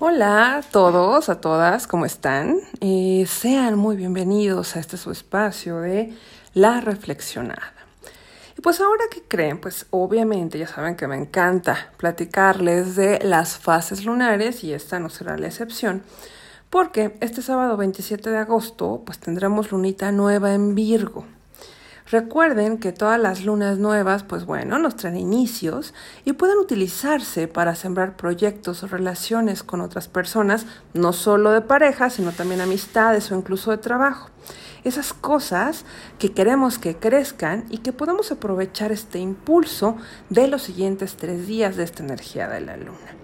Hola a todos, a todas, ¿cómo están? Eh, sean muy bienvenidos a este su espacio de La Reflexionada. Y pues ahora que creen, pues obviamente ya saben que me encanta platicarles de las fases lunares y esta no será la excepción, porque este sábado 27 de agosto pues tendremos lunita nueva en Virgo. Recuerden que todas las lunas nuevas, pues bueno, nos traen inicios y pueden utilizarse para sembrar proyectos o relaciones con otras personas, no solo de pareja, sino también amistades o incluso de trabajo. Esas cosas que queremos que crezcan y que podamos aprovechar este impulso de los siguientes tres días de esta energía de la luna.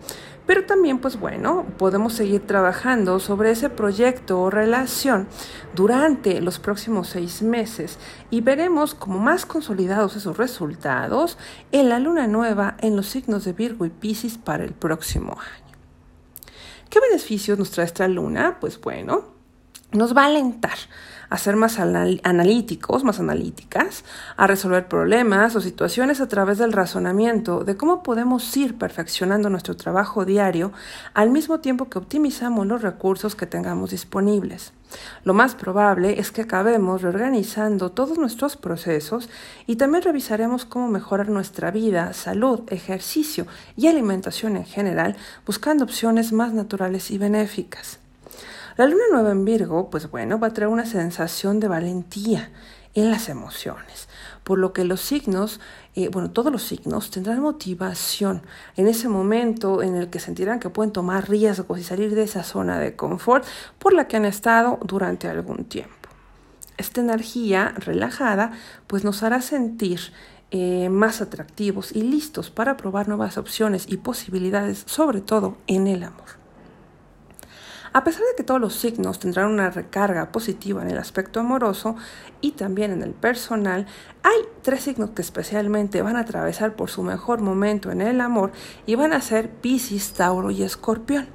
Pero también, pues bueno, podemos seguir trabajando sobre ese proyecto o relación durante los próximos seis meses y veremos como más consolidados esos resultados en la luna nueva en los signos de Virgo y Pisces para el próximo año. ¿Qué beneficios nos trae esta luna? Pues bueno, nos va a alentar a ser más analíticos, más analíticas, a resolver problemas o situaciones a través del razonamiento de cómo podemos ir perfeccionando nuestro trabajo diario al mismo tiempo que optimizamos los recursos que tengamos disponibles. Lo más probable es que acabemos reorganizando todos nuestros procesos y también revisaremos cómo mejorar nuestra vida, salud, ejercicio y alimentación en general, buscando opciones más naturales y benéficas. La luna nueva en Virgo, pues bueno, va a traer una sensación de valentía en las emociones, por lo que los signos, eh, bueno, todos los signos tendrán motivación en ese momento en el que sentirán que pueden tomar riesgos y salir de esa zona de confort por la que han estado durante algún tiempo. Esta energía relajada pues nos hará sentir eh, más atractivos y listos para probar nuevas opciones y posibilidades, sobre todo en el amor. A pesar de que todos los signos tendrán una recarga positiva en el aspecto amoroso y también en el personal, hay tres signos que especialmente van a atravesar por su mejor momento en el amor y van a ser Piscis, Tauro y Escorpión.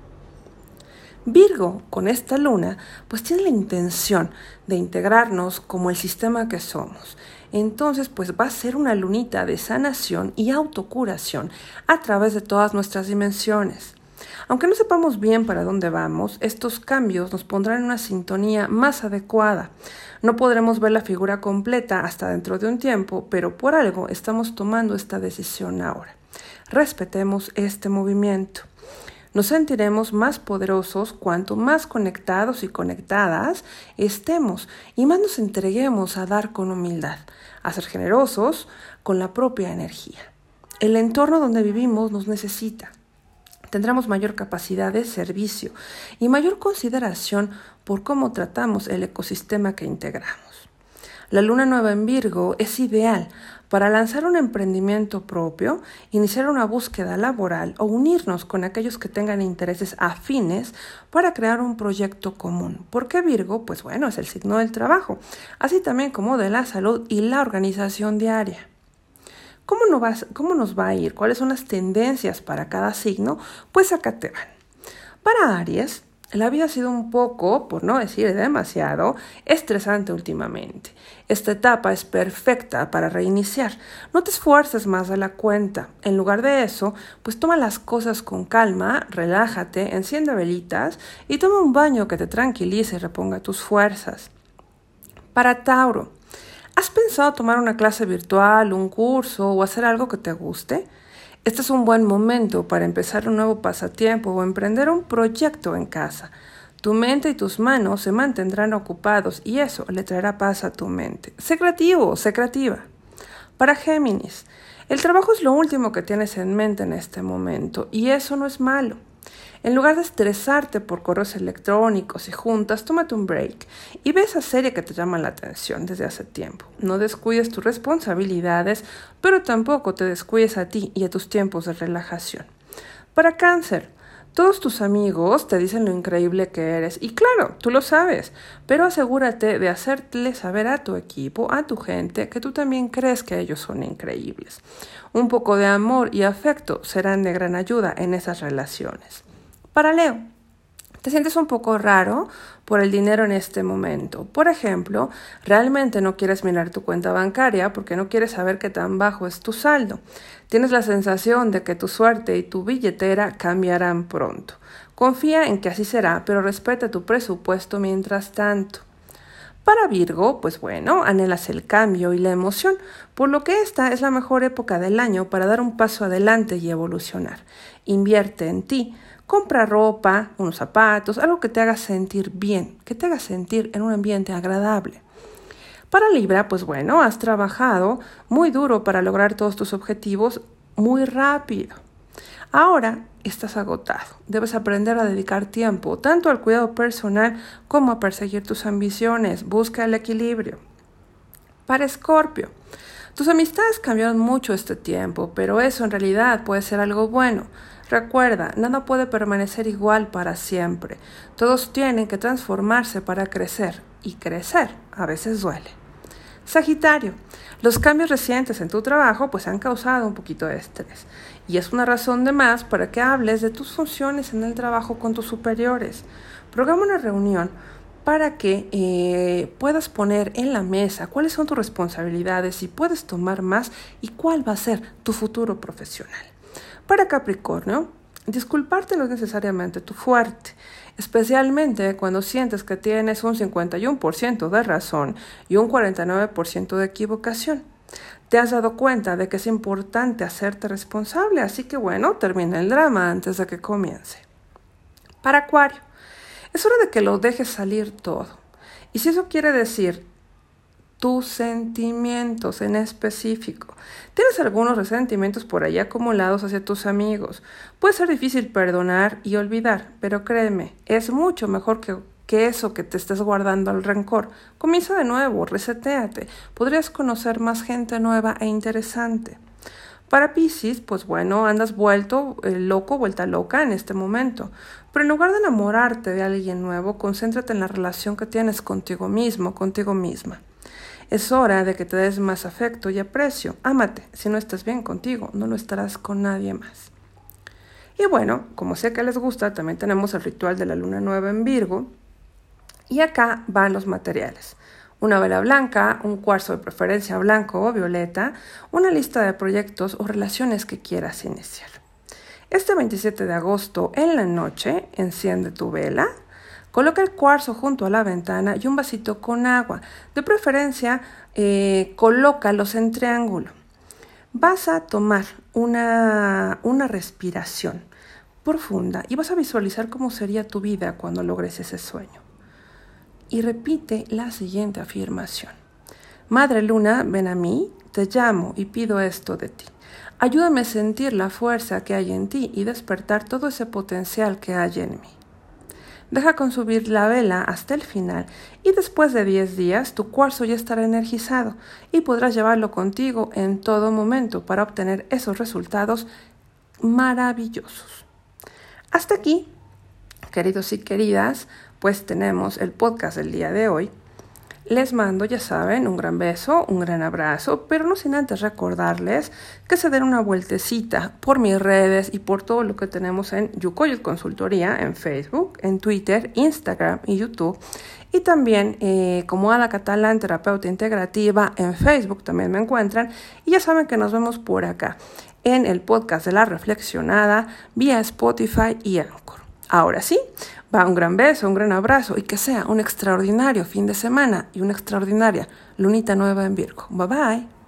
Virgo, con esta luna, pues tiene la intención de integrarnos como el sistema que somos. Entonces, pues va a ser una lunita de sanación y autocuración a través de todas nuestras dimensiones. Aunque no sepamos bien para dónde vamos, estos cambios nos pondrán en una sintonía más adecuada. No podremos ver la figura completa hasta dentro de un tiempo, pero por algo estamos tomando esta decisión ahora. Respetemos este movimiento. Nos sentiremos más poderosos cuanto más conectados y conectadas estemos y más nos entreguemos a dar con humildad, a ser generosos con la propia energía. El entorno donde vivimos nos necesita tendremos mayor capacidad de servicio y mayor consideración por cómo tratamos el ecosistema que integramos. La luna nueva en Virgo es ideal para lanzar un emprendimiento propio, iniciar una búsqueda laboral o unirnos con aquellos que tengan intereses afines para crear un proyecto común. ¿Por qué Virgo? Pues bueno, es el signo del trabajo, así también como de la salud y la organización diaria. ¿Cómo, no ¿Cómo nos va a ir? ¿Cuáles son las tendencias para cada signo? Pues acá te van. Para Aries, la vida ha sido un poco, por no decir demasiado, estresante últimamente. Esta etapa es perfecta para reiniciar. No te esfuerces más de la cuenta. En lugar de eso, pues toma las cosas con calma, relájate, enciende velitas y toma un baño que te tranquilice y reponga tus fuerzas. Para Tauro, ¿Has pensado tomar una clase virtual, un curso o hacer algo que te guste? Este es un buen momento para empezar un nuevo pasatiempo o emprender un proyecto en casa. Tu mente y tus manos se mantendrán ocupados y eso le traerá paz a tu mente. Sé creativo, sé creativa. Para Géminis, el trabajo es lo último que tienes en mente en este momento y eso no es malo. En lugar de estresarte por correos electrónicos y juntas, tómate un break y ve esa serie que te llama la atención desde hace tiempo. No descuides tus responsabilidades, pero tampoco te descuides a ti y a tus tiempos de relajación. Para cáncer, todos tus amigos te dicen lo increíble que eres y claro, tú lo sabes, pero asegúrate de hacerle saber a tu equipo, a tu gente, que tú también crees que ellos son increíbles. Un poco de amor y afecto serán de gran ayuda en esas relaciones. Para Leo, te sientes un poco raro por el dinero en este momento. Por ejemplo, realmente no quieres mirar tu cuenta bancaria porque no quieres saber qué tan bajo es tu saldo. Tienes la sensación de que tu suerte y tu billetera cambiarán pronto. Confía en que así será, pero respeta tu presupuesto mientras tanto. Para Virgo, pues bueno, anhelas el cambio y la emoción, por lo que esta es la mejor época del año para dar un paso adelante y evolucionar. Invierte en ti, compra ropa, unos zapatos, algo que te haga sentir bien, que te haga sentir en un ambiente agradable. Para Libra, pues bueno, has trabajado muy duro para lograr todos tus objetivos muy rápido. Ahora estás agotado. Debes aprender a dedicar tiempo tanto al cuidado personal como a perseguir tus ambiciones. Busca el equilibrio. Para Escorpio, tus amistades cambiaron mucho este tiempo, pero eso en realidad puede ser algo bueno. Recuerda, nada puede permanecer igual para siempre. Todos tienen que transformarse para crecer, y crecer a veces duele. Sagitario, los cambios recientes en tu trabajo pues han causado un poquito de estrés y es una razón de más para que hables de tus funciones en el trabajo con tus superiores. Programa una reunión para que eh, puedas poner en la mesa cuáles son tus responsabilidades y puedes tomar más y cuál va a ser tu futuro profesional. Para Capricornio, disculparte no es necesariamente tu fuerte especialmente cuando sientes que tienes un 51% de razón y un 49% de equivocación. Te has dado cuenta de que es importante hacerte responsable, así que bueno, termina el drama antes de que comience. Para Acuario, es hora de que lo dejes salir todo. Y si eso quiere decir tus sentimientos en específico. Tienes algunos resentimientos por ahí acumulados hacia tus amigos. Puede ser difícil perdonar y olvidar, pero créeme, es mucho mejor que, que eso que te estés guardando al rencor. Comienza de nuevo, resetéate. Podrías conocer más gente nueva e interesante. Para Pisces, pues bueno, andas vuelto eh, loco, vuelta loca en este momento. Pero en lugar de enamorarte de alguien nuevo, concéntrate en la relación que tienes contigo mismo, contigo misma. Es hora de que te des más afecto y aprecio. Ámate. Si no estás bien contigo, no lo estarás con nadie más. Y bueno, como sé que les gusta, también tenemos el ritual de la luna nueva en Virgo. Y acá van los materiales. Una vela blanca, un cuarzo de preferencia blanco o violeta, una lista de proyectos o relaciones que quieras iniciar. Este 27 de agosto en la noche enciende tu vela Coloca el cuarzo junto a la ventana y un vasito con agua. De preferencia, eh, colócalos en triángulo. Vas a tomar una, una respiración profunda y vas a visualizar cómo sería tu vida cuando logres ese sueño. Y repite la siguiente afirmación. Madre Luna, ven a mí, te llamo y pido esto de ti. Ayúdame a sentir la fuerza que hay en ti y despertar todo ese potencial que hay en mí. Deja consumir la vela hasta el final y después de 10 días tu cuarzo ya estará energizado y podrás llevarlo contigo en todo momento para obtener esos resultados maravillosos. Hasta aquí, queridos y queridas, pues tenemos el podcast del día de hoy. Les mando, ya saben, un gran beso, un gran abrazo, pero no sin antes recordarles que se den una vueltecita por mis redes y por todo lo que tenemos en Yukoyot Consultoría, en Facebook, en Twitter, Instagram y YouTube. Y también eh, como Ada Catalán, terapeuta integrativa, en Facebook también me encuentran. Y ya saben que nos vemos por acá, en el podcast de la reflexionada, vía Spotify y Anchor. Ahora sí, Va un gran beso, un gran abrazo y que sea un extraordinario fin de semana y una extraordinaria lunita nueva en Virgo. Bye bye.